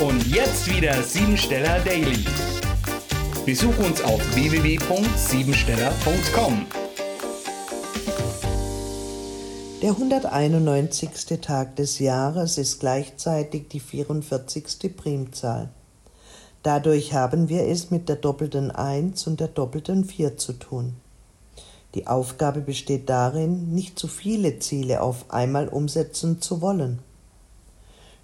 Und jetzt wieder Siebensteller Daily. Besuch uns auf www.siebensteller.com. Der 191. Tag des Jahres ist gleichzeitig die 44. Primzahl. Dadurch haben wir es mit der doppelten 1 und der doppelten 4 zu tun. Die Aufgabe besteht darin, nicht zu viele Ziele auf einmal umsetzen zu wollen.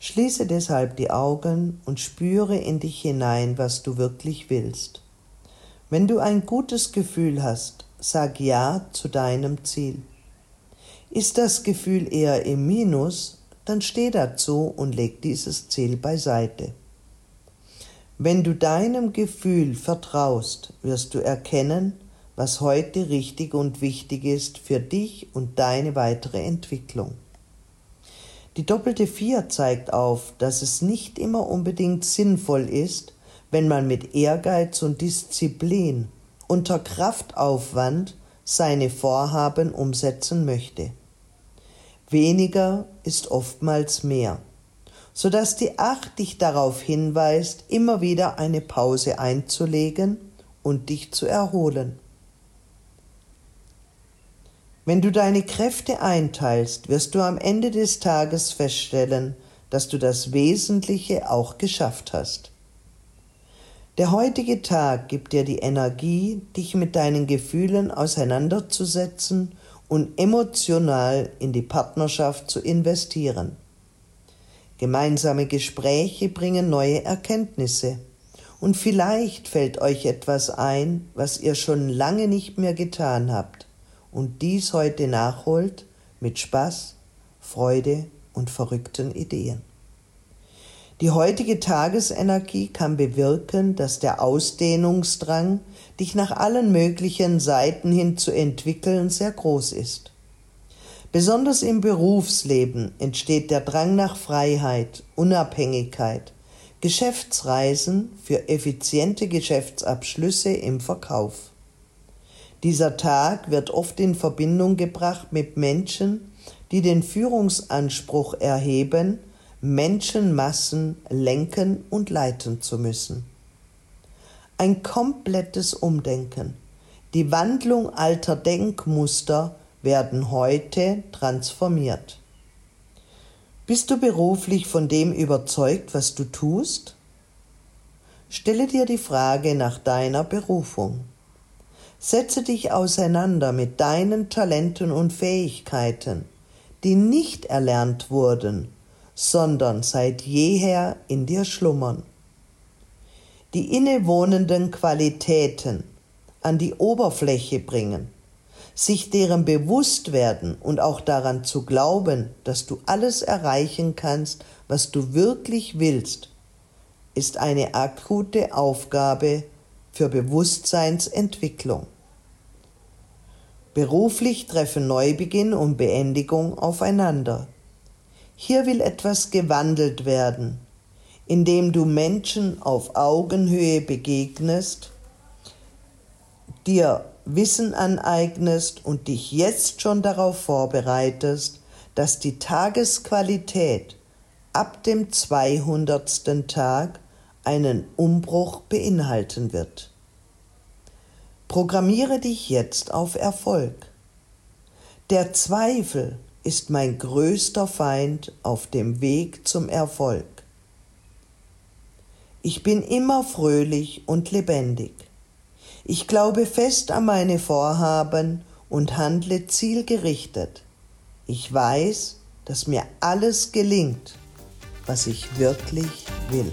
Schließe deshalb die Augen und spüre in dich hinein, was du wirklich willst. Wenn du ein gutes Gefühl hast, sag Ja zu deinem Ziel. Ist das Gefühl eher im Minus, dann steh dazu und leg dieses Ziel beiseite. Wenn du deinem Gefühl vertraust, wirst du erkennen, was heute richtig und wichtig ist für dich und deine weitere Entwicklung. Die doppelte Vier zeigt auf, dass es nicht immer unbedingt sinnvoll ist, wenn man mit Ehrgeiz und Disziplin unter Kraftaufwand seine Vorhaben umsetzen möchte. Weniger ist oftmals mehr, so dass die Acht dich darauf hinweist, immer wieder eine Pause einzulegen und dich zu erholen. Wenn du deine Kräfte einteilst, wirst du am Ende des Tages feststellen, dass du das Wesentliche auch geschafft hast. Der heutige Tag gibt dir die Energie, dich mit deinen Gefühlen auseinanderzusetzen und emotional in die Partnerschaft zu investieren. Gemeinsame Gespräche bringen neue Erkenntnisse. Und vielleicht fällt euch etwas ein, was ihr schon lange nicht mehr getan habt und dies heute nachholt mit Spaß, Freude und verrückten Ideen. Die heutige Tagesenergie kann bewirken, dass der Ausdehnungsdrang, dich nach allen möglichen Seiten hin zu entwickeln, sehr groß ist. Besonders im Berufsleben entsteht der Drang nach Freiheit, Unabhängigkeit, Geschäftsreisen für effiziente Geschäftsabschlüsse im Verkauf. Dieser Tag wird oft in Verbindung gebracht mit Menschen, die den Führungsanspruch erheben, Menschenmassen lenken und leiten zu müssen. Ein komplettes Umdenken. Die Wandlung alter Denkmuster werden heute transformiert. Bist du beruflich von dem überzeugt, was du tust? Stelle dir die Frage nach deiner Berufung. Setze dich auseinander mit deinen Talenten und Fähigkeiten, die nicht erlernt wurden, sondern seit jeher in dir schlummern. Die innewohnenden Qualitäten an die Oberfläche bringen, sich deren bewusst werden und auch daran zu glauben, dass du alles erreichen kannst, was du wirklich willst, ist eine akute Aufgabe für Bewusstseinsentwicklung. Beruflich treffen Neubeginn und Beendigung aufeinander. Hier will etwas gewandelt werden, indem du Menschen auf Augenhöhe begegnest, dir Wissen aneignest und dich jetzt schon darauf vorbereitest, dass die Tagesqualität ab dem 200. Tag einen Umbruch beinhalten wird. Programmiere dich jetzt auf Erfolg. Der Zweifel ist mein größter Feind auf dem Weg zum Erfolg. Ich bin immer fröhlich und lebendig. Ich glaube fest an meine Vorhaben und handle zielgerichtet. Ich weiß, dass mir alles gelingt, was ich wirklich will.